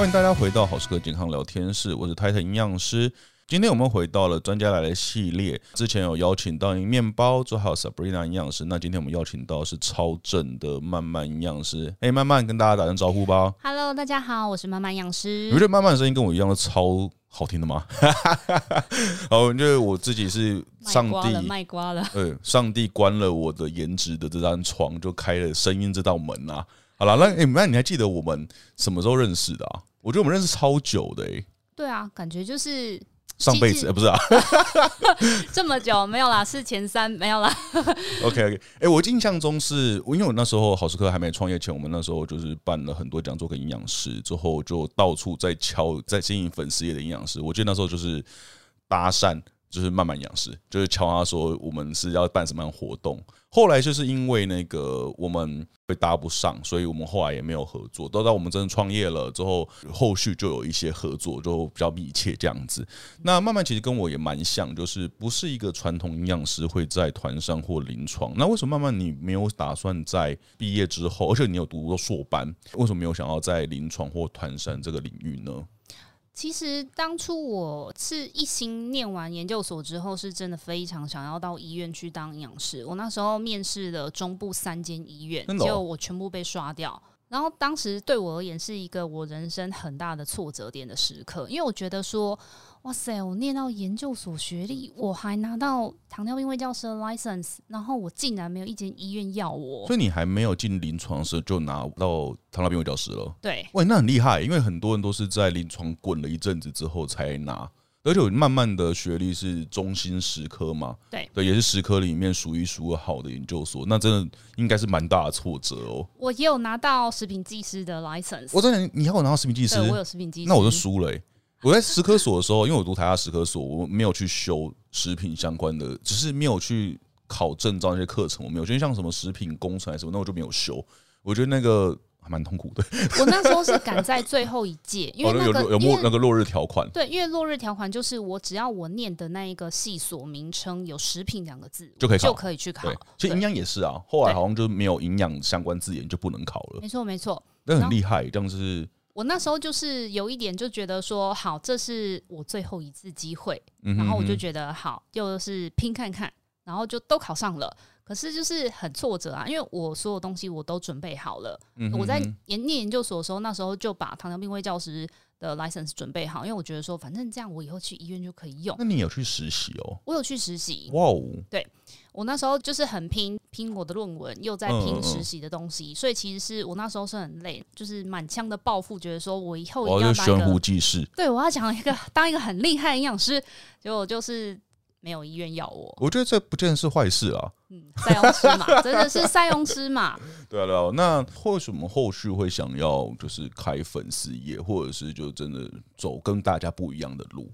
欢迎大家回到好时刻健康聊天室，我是 Titan 营养师。今天我们回到了专家来了系列，之前有邀请到面包，之后还有 Sabrina 营养师。那今天我们邀请到是超正的曼曼营养师。哎，曼曼跟大家打声招呼吧。Hello，大家好，我是曼曼营养师。你觉得曼曼的声音跟我一样的超好听的吗？哦，因为我自己是上帝卖瓜了，对，上帝关了我的颜值的这张床，就开了声音这道门啊。好了，那哎，那你还记得我们什么时候认识的啊？我觉得我们认识超久的哎。对啊，感觉就是。上辈子、欸、不是啊，这么久没有啦，是前三没有啦。OK OK，哎、欸，我印象中是，因为我那时候好时刻还没创业前，我们那时候就是办了很多讲座跟营养师，之后就到处在敲，在经营粉丝业的营养师。我记得那时候就是搭讪。就是慢慢养师，就是敲他说我们是要办什么样活动。后来就是因为那个我们会搭不上，所以我们后来也没有合作。等到我们真的创业了之后，后续就有一些合作，就比较密切这样子。那慢慢其实跟我也蛮像，就是不是一个传统营养师会在团上或临床。那为什么慢慢你没有打算在毕业之后，而且你有读过硕班，为什么没有想要在临床或团山这个领域呢？其实当初我是一心念完研究所之后，是真的非常想要到医院去当营养师。我那时候面试了中部三间医院，结果我全部被刷掉。然后当时对我而言是一个我人生很大的挫折点的时刻，因为我觉得说，哇塞，我念到研究所学历，我还拿到糖尿病卫教师的 license，然后我竟然没有一间医院要我。所以你还没有进临床时就拿到糖尿病卫教师了？对，喂，那很厉害，因为很多人都是在临床滚了一阵子之后才拿。而且我慢慢的学历是中心十科嘛，对对，也是十科里面数一数二好的研究所，那真的应该是蛮大的挫折哦。我也有拿到食品技师的 license，我真的你还有拿到食品技师，我有食品技师，那我就输了、欸。我在食科所的时候，因为我读台大食科所，我没有去修食品相关的，只是没有去考证照那些课程，我没有，就像什么食品工程还是什么，那我就没有修。我觉得那个。还蛮痛苦的。我那时候是赶在最后一届，因为那个、哦、有有有那个落日条款。对，因为落日条款就是我只要我念的那一个系所名称有“食品”两个字，就可以，就可以去考。其实营养也是啊，后来好像就没有营养相关字眼就不能考了。没错没错，那很厉害，这样子。我那时候就是有一点就觉得说，好，这是我最后一次机会，然后我就觉得好，就是拼看看，然后就都考上了。可是就是很挫折啊，因为我所有东西我都准备好了。嗯、哼哼我在研念研究所的时候，那时候就把糖尿病卫教师的 license 准备好，因为我觉得说，反正这样我以后去医院就可以用。那你有去实习哦？我有去实习。哇哦！对，我那时候就是很拼，拼我的论文，又在拼实习的东西，嗯嗯所以其实是我那时候是很累，就是满腔的抱负，觉得说我以后一定要当一个悬壶济世。对，我要讲一个当一个很厉害的营养师，结果就是。没有医院要我，我觉得这不见得是坏事啊。嗯，塞翁失马，真的是塞翁失马。对啊，对啊。那为什么后续会想要就是开粉丝业，或者是就真的走跟大家不一样的路？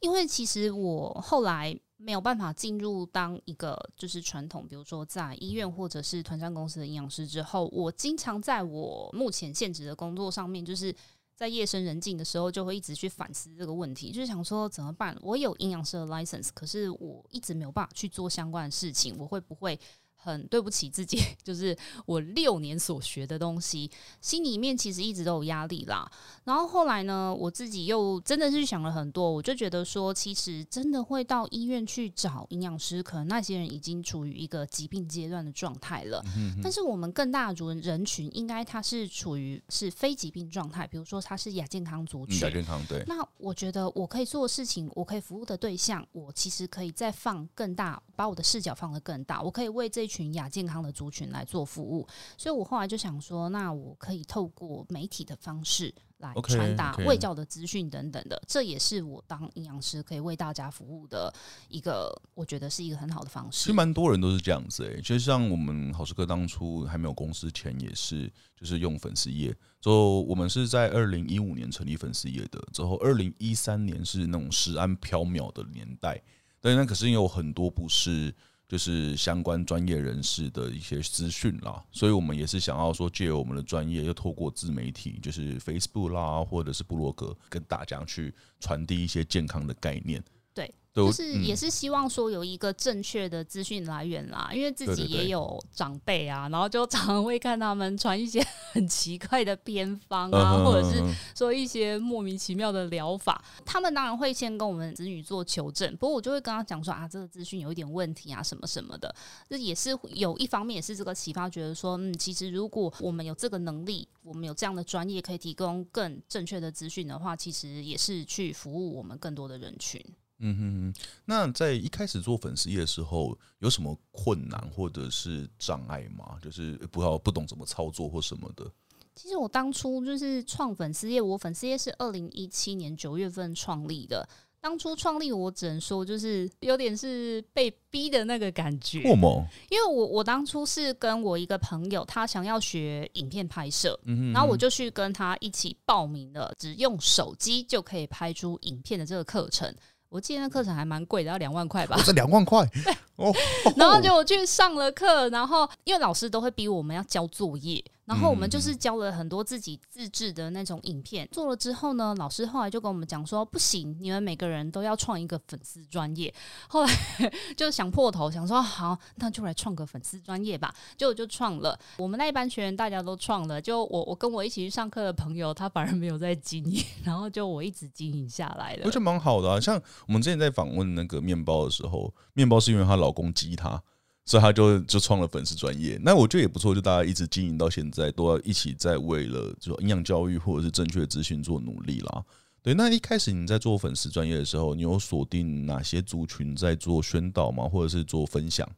因为其实我后来没有办法进入当一个就是传统，比如说在医院或者是团战公司的营养师之后，我经常在我目前现职的工作上面，就是。在夜深人静的时候，就会一直去反思这个问题，就是想说怎么办？我有阴阳师的 license，可是我一直没有办法去做相关的事情，我会不会？很对不起自己，就是我六年所学的东西，心里面其实一直都有压力啦。然后后来呢，我自己又真的是想了很多，我就觉得说，其实真的会到医院去找营养师，可能那些人已经处于一个疾病阶段的状态了。嗯、哼但是我们更大的人群，应该他是处于是非疾病状态，比如说他是亚健康族群。亚健康对。那我觉得我可以做的事情，我可以服务的对象，我其实可以再放更大，把我的视角放得更大，我可以为这。群亚健康的族群来做服务，所以我后来就想说，那我可以透过媒体的方式来传达卫教的资讯等等的，这也是我当营养师可以为大家服务的一个，我觉得是一个很好的方式。其实蛮多人都是这样子诶，其实像我们好时刻当初还没有公司前，也是就是用粉丝页，之后我们是在二零一五年成立粉丝页的，之后二零一三年是那种食安飘渺的年代，但那可是因为有很多不是。就是相关专业人士的一些资讯啦，所以我们也是想要说，借由我们的专业，又透过自媒体，就是 Facebook 啦，或者是布洛格，跟大家去传递一些健康的概念。对，就是也是希望说有一个正确的资讯来源啦，因为自己也有长辈啊，然后就常常会看他们传一些 很奇怪的偏方啊，或者是说一些莫名其妙的疗法，他们当然会先跟我们子女做求证，不过我就会跟他讲说啊，这个资讯有一点问题啊，什么什么的，这也是有一方面也是这个启发，觉得说嗯，其实如果我们有这个能力，我们有这样的专业可以提供更正确的资讯的话，其实也是去服务我们更多的人群。嗯哼哼，那在一开始做粉丝业的时候，有什么困难或者是障碍吗？就是不要不懂怎么操作或什么的。其实我当初就是创粉丝业，我粉丝业是二零一七年九月份创立的。当初创立，我只能说就是有点是被逼的那个感觉。因为我我当初是跟我一个朋友，他想要学影片拍摄，嗯嗯，然后我就去跟他一起报名了，只用手机就可以拍出影片的这个课程。我记得那课程还蛮贵的，要两万块吧？这两万块，对。哦，然后就我去上了课，然后因为老师都会逼我们要交作业。然后我们就是教了很多自己自制的那种影片，做了之后呢，老师后来就跟我们讲说，不行，你们每个人都要创一个粉丝专业。后来 就想破头，想说好，那就来创个粉丝专业吧。结果就创了。我们那一班学员大家都创了，就我我跟我一起去上课的朋友，他反而没有在经营，然后就我一直经营下来了。我觉得蛮好的啊。像我们之前在访问那个面包的时候，面包是因为她老公激她。所以他就就创了粉丝专业，那我觉得也不错，就大家一直经营到现在，都要一起在为了就营养教育或者是正确的资讯做努力啦。对，那一开始你在做粉丝专业的时候，你有锁定哪些族群在做宣导吗？或者是做分享？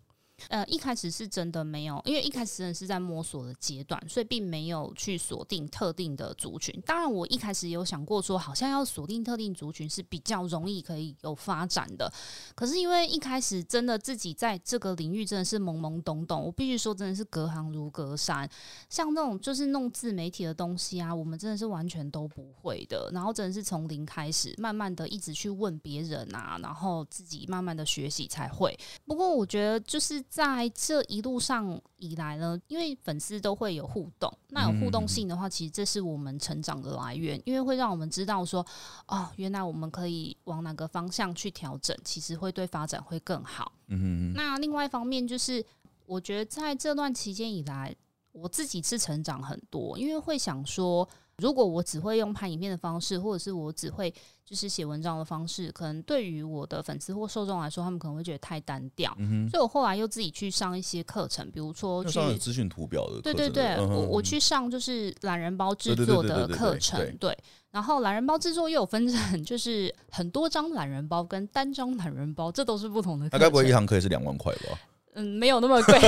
呃，一开始是真的没有，因为一开始真的是在摸索的阶段，所以并没有去锁定特定的族群。当然，我一开始有想过说，好像要锁定特定族群是比较容易可以有发展的。可是因为一开始真的自己在这个领域真的是懵懵懂懂，我必须说真的是隔行如隔山。像那种就是弄自媒体的东西啊，我们真的是完全都不会的。然后真的是从零开始，慢慢的一直去问别人啊，然后自己慢慢的学习才会。不过我觉得就是。在这一路上以来呢，因为粉丝都会有互动，那有互动性的话，其实这是我们成长的来源，因为会让我们知道说，哦，原来我们可以往哪个方向去调整，其实会对发展会更好。嗯哼。那另外一方面就是，我觉得在这段期间以来，我自己是成长很多，因为会想说。如果我只会用拍影片的方式，或者是我只会就是写文章的方式，可能对于我的粉丝或受众来说，他们可能会觉得太单调。嗯、所以我后来又自己去上一些课程，比如说去上资讯图表的。对对对，嗯、我我去上就是懒人包制作的课程。对，然后懒人包制作又有分成，就是很多张懒人包跟单张懒人包，这都是不同的课程。那该不会一堂课也是两万块吧？嗯，没有那么贵，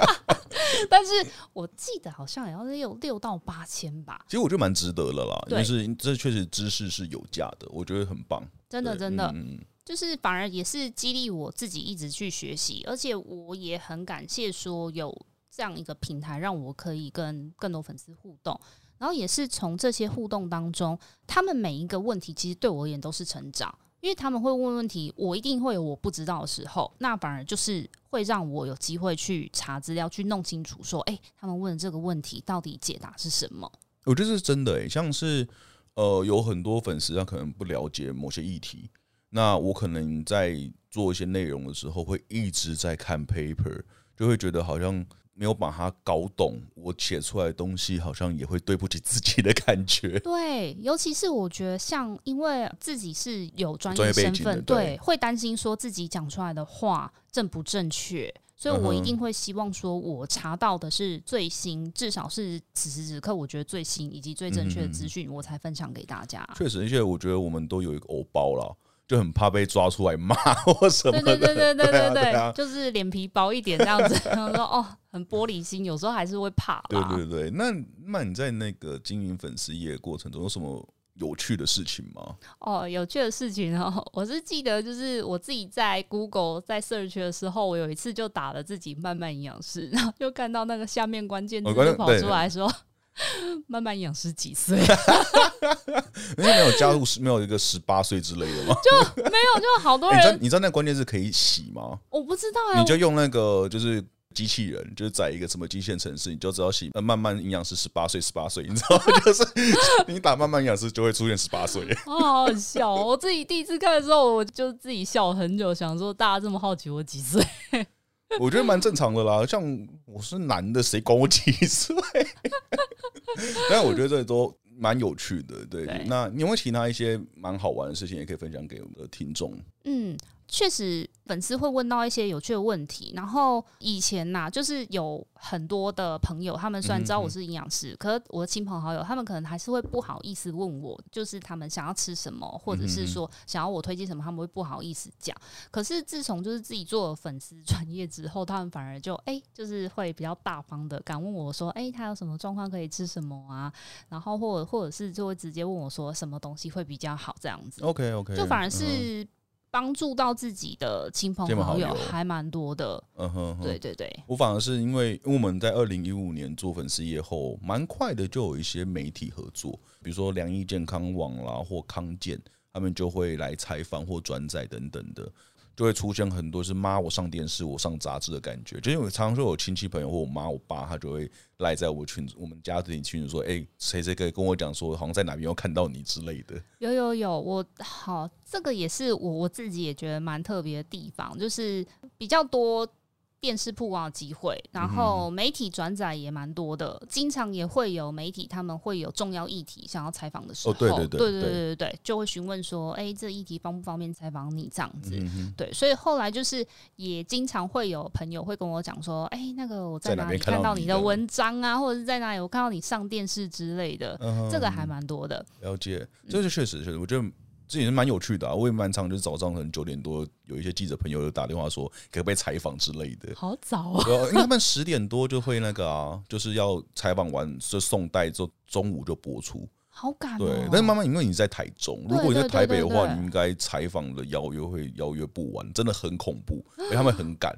但是我记得好像也要有六到八千吧。其实我觉得蛮值得了啦，就是这确实知识是有价的，我觉得很棒。真的，真的，嗯，就是反而也是激励我自己一直去学习，而且我也很感谢说有这样一个平台，让我可以跟更多粉丝互动，然后也是从这些互动当中，他们每一个问题其实对我而言都是成长。因为他们会问问题，我一定会有我不知道的时候，那反而就是会让我有机会去查资料，去弄清楚说，哎，他们问的这个问题到底解答是什么？我觉得是真的诶，像是呃，有很多粉丝他可能不了解某些议题，那我可能在做一些内容的时候，会一直在看 paper，就会觉得好像。没有把它搞懂，我写出来的东西好像也会对不起自己的感觉。对，尤其是我觉得，像因为自己是有专业身份，对，会担心说自己讲出来的话正不正确，所以我一定会希望说，我查到的是最新，至少是此时此刻我觉得最新以及最正确的资讯，我才分享给大家。确实，而且我觉得我们都有一个欧包了。就很怕被抓出来骂 或什么的，对对对对对对对，对，就是脸皮薄一点这样子。然后说哦，很玻璃心，有时候还是会怕。对对对，那那你在那个经营粉丝业过程中有什么有趣的事情吗？哦，有趣的事情哦，我是记得就是我自己在 Google 在 search 的时候，我有一次就打了自己慢慢营养师，然后就看到那个下面关键字就跑出来说。慢慢营养师几岁？因为没有加入，没有一个十八岁之类的吗？就没有，就好多人。欸、你知道你知道那个关键是可以洗吗？我不知道啊、欸。你就用那个就是机器人，就是在一个什么机械城市，你就知道写慢慢营养师十八岁，十八岁，你知道吗？就是 你打慢慢营养师就会出现十八岁。哦，好好笑！我自己第一次看的时候，我就自己笑了很久，想说大家这么好奇我几岁？我觉得蛮正常的啦。像我是男的，谁管我几岁？但我觉得这都蛮有趣的。对，对那你有没有其他一些蛮好玩的事情，也可以分享给我们的听众？嗯。确实，粉丝会问到一些有趣的问题。然后以前呐、啊，就是有很多的朋友，他们虽然知道我是营养师，嗯、可是我的亲朋好友，他们可能还是会不好意思问我，就是他们想要吃什么，或者是说想要我推荐什么，他们会不好意思讲。可是自从就是自己做了粉丝专业之后，他们反而就哎、欸，就是会比较大方的敢问我说，哎、欸，他有什么状况可以吃什么啊？然后或者或者是就会直接问我说，什么东西会比较好这样子。OK OK，就反而是。帮助到自己的亲朋好友还蛮多的，嗯哼，对对对。我反而是因为我们在二零一五年做粉丝业后，蛮快的就有一些媒体合作，比如说良医健康网啦或康健，他们就会来采访或转载等等的。就会出现很多是妈我上电视我上杂志的感觉，就因为常常说我亲戚朋友或我妈我爸，他就会赖在我群我们家庭群说，哎，谁谁可以跟我讲说，好像在哪边又看到你之类的。有有有，我好，这个也是我我自己也觉得蛮特别的地方，就是比较多。电视曝光的机会，然后媒体转载也蛮多的，嗯、经常也会有媒体他们会有重要议题想要采访的时候，哦、对对对对对对对，就会询问说，哎，这议题方不方便采访你这样子？嗯、对，所以后来就是也经常会有朋友会跟我讲说，哎，那个我在哪里看到你的文章啊，或者是在哪里我看到你上电视之类的，嗯、这个还蛮多的。了解，这是确实确实，我觉得。这也是蛮有趣的啊！我也蛮常，就是早上可能九点多，有一些记者朋友就打电话说可不可以采访之类的。好早啊！因为他们十点多就会那个啊，就是要采访完就送带，就中午就播出。好赶哦！对，但是妈妈，因为你在台中，如果你在台北的话，你应该采访的邀约会邀约不完，真的很恐怖，因为他们很赶。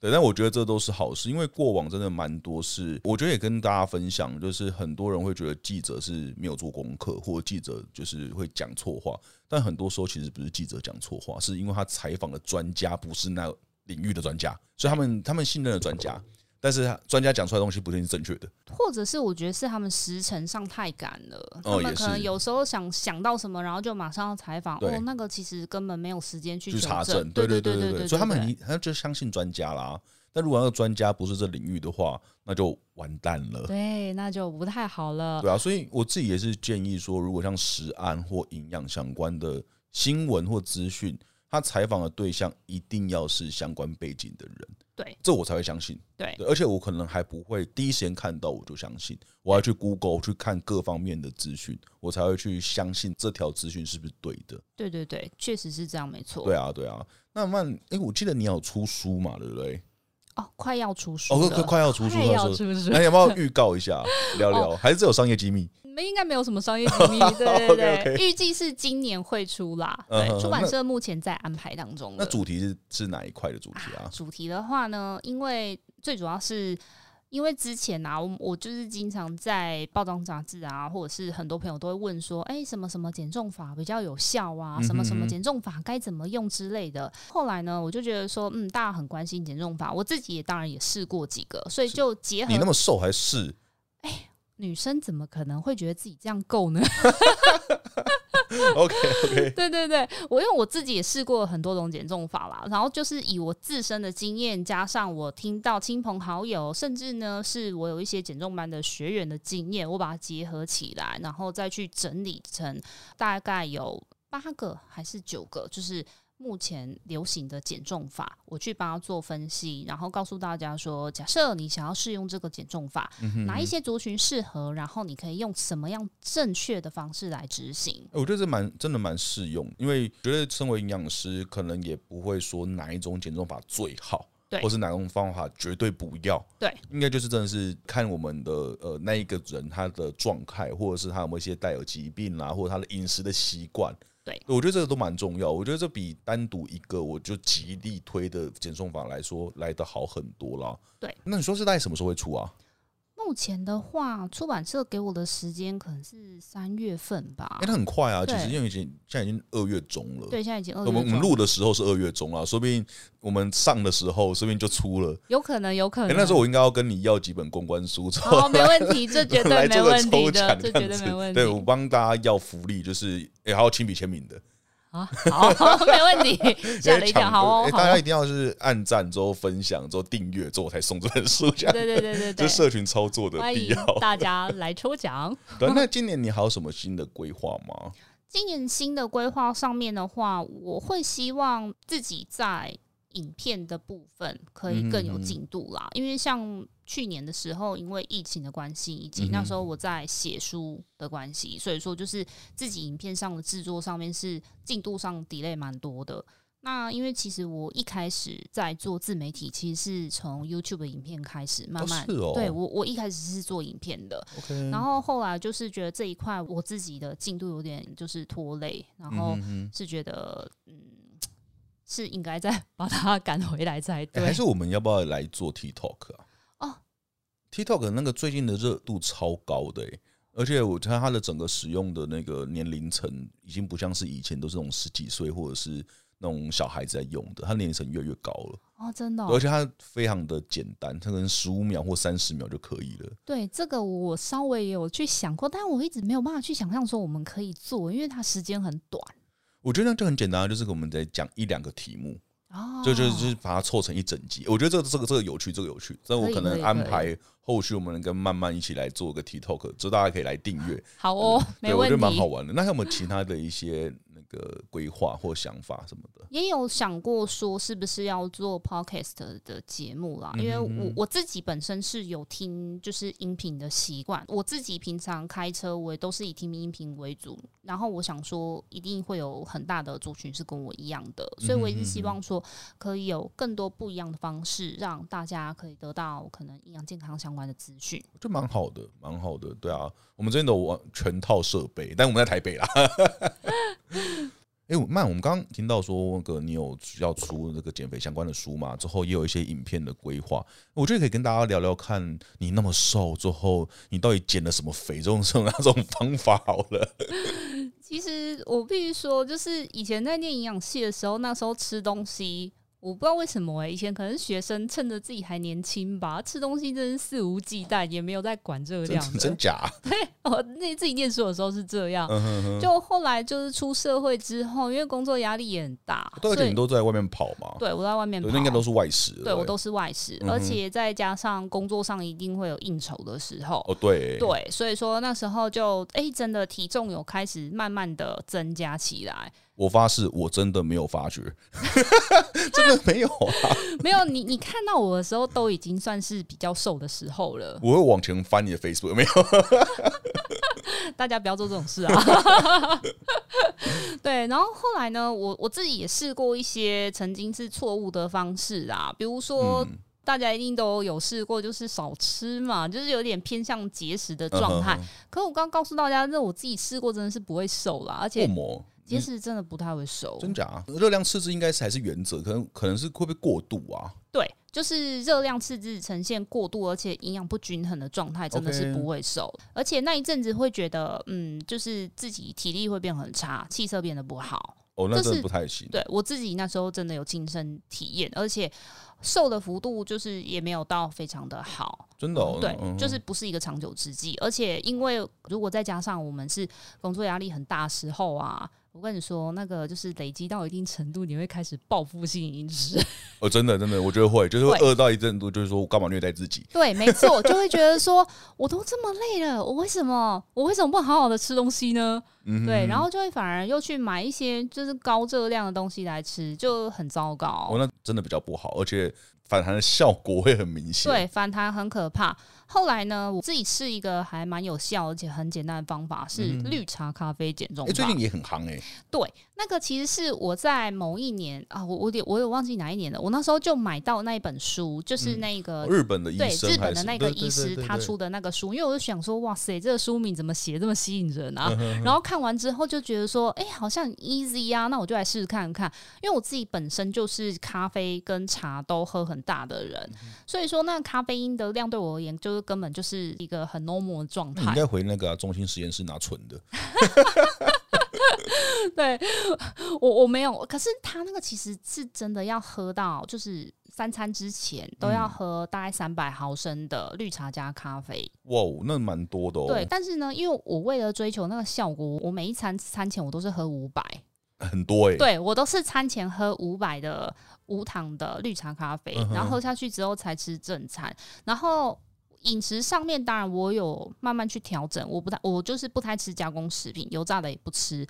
对，但我觉得这都是好事，因为过往真的蛮多事。我觉得也跟大家分享，就是很多人会觉得记者是没有做功课，或者记者就是会讲错话。但很多时候其实不是记者讲错话，是因为他采访的专家不是那领域的专家，所以他们他们信任的专家。但是专家讲出来的东西不一定是正确的，或者是我觉得是他们时程上太赶了，他们可能有时候想想到什么，然后就马上要采访，哦，那个其实根本没有时间去查证，对对对对对，所以他们很他就相信专家啦。但如果那个专家不是这领域的话，那就完蛋了，对，那就不太好了。对啊，所以我自己也是建议说，如果像食安或营养相关的新闻或资讯。他采访的对象一定要是相关背景的人，对，这我才会相信。对，而且我可能还不会第一时间看到我就相信，我要去 Google 去看各方面的资讯，我才会去相信这条资讯是不是对的。对对对，确实是这样，没错。对啊，对啊。那曼，哎、欸，我记得你有出书嘛，对不对？哦，快要出书哦，快快要出书，快要出书。那要不要预告一下，聊聊？哦、还是只有商业机密？应该没有什么商业机密，对对对，预计是今年会出啦。对，出版社目前在安排当中。那主题是是哪一块的主题啊？主题的话呢，因为最主要是因为之前啊，我我就是经常在报章杂志啊，或者是很多朋友都会问说，哎，什么什么减重法比较有效啊？什么什么减重法该怎么用之类的。后来呢，我就觉得说，嗯，大家很关心减重法，我自己也当然也试过几个，所以就结合你那么瘦还是哎。女生怎么可能会觉得自己这样够呢？OK OK，对对对，我因为我自己也试过很多种减重法啦，然后就是以我自身的经验，加上我听到亲朋好友，甚至呢是我有一些减重班的学员的经验，我把它结合起来，然后再去整理成大概有八个还是九个，就是。目前流行的减重法，我去帮他做分析，然后告诉大家说，假设你想要试用这个减重法，嗯哼嗯，哪一些族群适合，然后你可以用什么样正确的方式来执行。我觉得这蛮真的蛮适用，因为觉得身为营养师，可能也不会说哪一种减重法最好，对，或是哪种方法绝对不要，对，应该就是真的是看我们的呃那一个人他的状态，或者是他有没有一些带有疾病啦，或者他的饮食的习惯。对，我觉得这个都蛮重要。我觉得这比单独一个我就极力推的减重法来说来得好很多啦。对，那你说是大概什么时候会出啊？目前的话，出版社给我的时间可能是三月份吧。哎、欸，那很快啊，其实因为已经现在已经二月中了。对，现在已经二月我们中。我们录的时候是二月中啊，说不定我们上的时候说不定就出了。有可能，有可能。那时候我应该要跟你要几本公关书，好，没问题，这绝对 没问题的，这绝对没问题。对，我帮大家要福利，就是哎、欸，还要亲笔签名的。啊，好，没问题。吓了一跳，好哦，大家一定要是按赞之后分享之后订阅之后才送这本书，这样对对对对对，这社群操作的必要。大家来抽奖。对，那今年你还有什么新的规划吗？今年新的规划上面的话，我会希望自己在影片的部分可以更有进度啦，因为像。去年的时候，因为疫情的关系，以及那时候我在写书的关系，所以说就是自己影片上的制作上面是进度上 delay 蛮多的。那因为其实我一开始在做自媒体，其实是从 YouTube 的影片开始，慢慢、哦哦、对我我一开始是做影片的.然后后来就是觉得这一块我自己的进度有点就是拖累，然后是觉得嗯是应该再 把它赶回来才对。欸、还是我们要不要来做 TikTok 啊？TikTok 那个最近的热度超高的、欸、而且我看它的整个使用的那个年龄层已经不像是以前都是那种十几岁或者是那种小孩子在用的，它年龄层越来越高了哦，真的、哦，而且它非常的简单，它可能十五秒或三十秒就可以了。对，这个我稍微有去想过，但我一直没有办法去想象说我们可以做，因为它时间很短。我觉得那就很简单，就是我们在讲一两个题目。哦，就就就是把它凑成一整集，我觉得这个这个这个有趣，这个有趣。这我可能安排后续我们能跟慢慢一起来做个 TikTok，就大家可以来订阅。好哦，没问题。我觉得蛮好玩的。那有没有其他的一些？个规划或想法什么的，也有想过说是不是要做 podcast 的节目啦？因为我我自己本身是有听就是音频的习惯，我自己平常开车我也都是以听音频为主。然后我想说，一定会有很大的族群是跟我一样的，所以我一直希望说可以有更多不一样的方式，让大家可以得到可能营养健康相关的资讯。就蛮好的，蛮好的。对啊，我们这边都有全套设备，但我们在台北啦。哎、欸，曼，我们刚刚听到说那个你有要出那个减肥相关的书嘛？之后也有一些影片的规划，我觉得可以跟大家聊聊，看你那么瘦之后，你到底减了什么肥，这种什么那种方法好了。其实我必须说，就是以前在念营养系的时候，那时候吃东西。我不知道为什么哎、欸，以前可能学生趁着自己还年轻吧，吃东西真是肆无忌惮，也没有在管热量真，真假？对，我那自己念书的时候是这样，嗯、哼哼就后来就是出社会之后，因为工作压力也很大，对，你都在外面跑嘛，对，我在外面跑，那应该都是外食，对，我都是外食，嗯、而且再加上工作上一定会有应酬的时候，哦，对，对，所以说那时候就哎、欸，真的体重有开始慢慢的增加起来。我发誓，我真的没有发觉，真的没有啊！没有你，你看到我的时候都已经算是比较瘦的时候了。我会往前翻你的 Facebook，没有？大家不要做这种事啊！对，然后后来呢，我我自己也试过一些曾经是错误的方式啊，比如说、嗯、大家一定都有试过，就是少吃嘛，就是有点偏向节食的状态。嗯、可我刚刚告诉大家，那我自己试过，真的是不会瘦啦，而且。其实真的不太会瘦，真假？啊热量赤字应该是还是原则，可能可能是会不会过度啊？对，就是热量赤字呈现过度，而且营养不均衡的状态，真的是不会瘦。而且那一阵子会觉得，嗯，就是自己体力会变很差，气色变得不好。哦，那真的不太行。对，我自己那时候真的有亲身体验，而且瘦的幅度就是也没有到非常的好，真的、哦嗯。对，就是不是一个长久之计。而且因为如果再加上我们是工作压力很大时候啊。我跟你说，那个就是累积到一定程度，你会开始报复性饮食。哦，真的，真的，我觉得会，就是会饿到一定程度，就是说我干嘛虐待自己？对，没错，就会觉得说，我都这么累了，我为什么，我为什么不好好的吃东西呢？嗯，对，然后就会反而又去买一些就是高热量的东西来吃，就很糟糕。哦，那真的比较不好，而且反弹的效果会很明显。对，反弹很可怕。后来呢，我自己试一个还蛮有效而且很简单的方法，是绿茶咖啡减重法。哎、嗯欸，最近也很夯哎、欸。对，那个其实是我在某一年啊，我我我有忘记哪一年了。我那时候就买到那一本书，就是那个、嗯、日本的医生对日本的那个医师他出的那个书，因为我就想说，哇塞，这个书名怎么写这么吸引人啊？然后看完之后就觉得说，哎、欸，好像 easy 啊，那我就来试试看看。因为我自己本身就是咖啡跟茶都喝很很大的人，所以说那咖啡因的量对我而言，就是根本就是一个很 normal 的状态。你应该回那个、啊、中心实验室拿纯的。对，我我没有，可是他那个其实是真的要喝到，就是三餐之前都要喝大概三百毫升的绿茶加咖啡。哇，那蛮多的哦。对，但是呢，因为我为了追求那个效果，我每一餐餐前我都是喝五百，很多哎、欸。对，我都是餐前喝五百的无糖的绿茶咖啡，然后喝下去之后才吃正餐，然后。饮食上面，当然我有慢慢去调整，我不太，我就是不太吃加工食品，油炸的也不吃。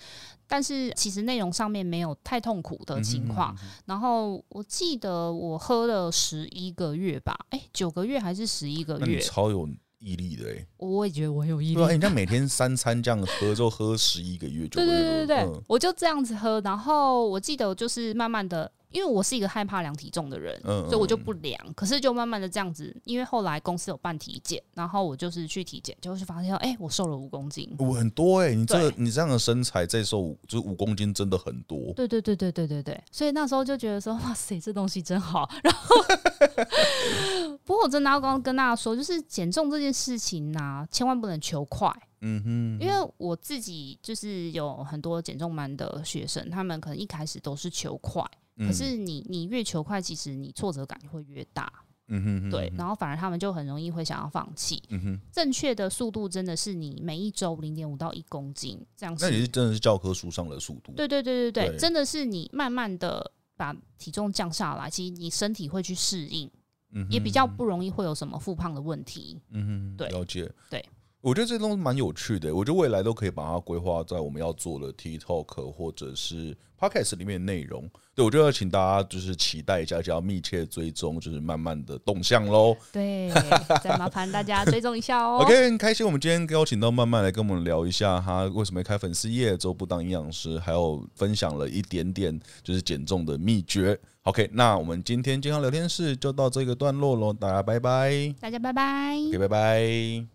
但是其实内容上面没有太痛苦的情况。然后我记得我喝了十一个月吧，哎、欸，九个月还是十一个月？超有毅力的哎、欸！我也觉得我有毅力。对啊，人家每天三餐这样喝，就喝十一个月，就对对对对对，嗯、我就这样子喝。然后我记得我就是慢慢的。因为我是一个害怕量体重的人，所以我就不量。可是就慢慢的这样子，因为后来公司有办体检，然后我就是去体检，就会发现，哎、欸，我瘦了五公斤，我很多哎、欸，你这个你这样的身材再瘦五就是五公斤，真的很多。对对对对对对对，所以那时候就觉得说，哇塞，这东西真好。然后，不过我真的要刚刚跟大家说，就是减重这件事情呢、啊，千万不能求快。嗯哼，因为我自己就是有很多减重班的学生，他们可能一开始都是求快。可是你你越求快，其实你挫折感会越大。嗯哼，对，然后反而他们就很容易会想要放弃。嗯哼，正确的速度真的是你每一周零点五到一公斤这样。那你是真的是教科书上的速度？对对对对对，真的是你慢慢的把体重降下来，其实你身体会去适应，也比较不容易会有什么复胖的问题。嗯哼，对，了解。对。我觉得这东西蛮有趣的，我觉得未来都可以把它规划在我们要做的 TikTok 或者是 Podcast 里面的内容。对，我就要请大家就是期待一下，就要密切追踪，就是慢慢的动向喽。对，再麻烦大家追踪一下哦。OK，很开心，我们今天邀请到慢慢来跟我们聊一下他为什么开粉丝页，之后不当营养师，还有分享了一点点就是减重的秘诀。OK，那我们今天健康聊天室就到这个段落喽，大家拜拜。大家拜拜。OK，拜拜。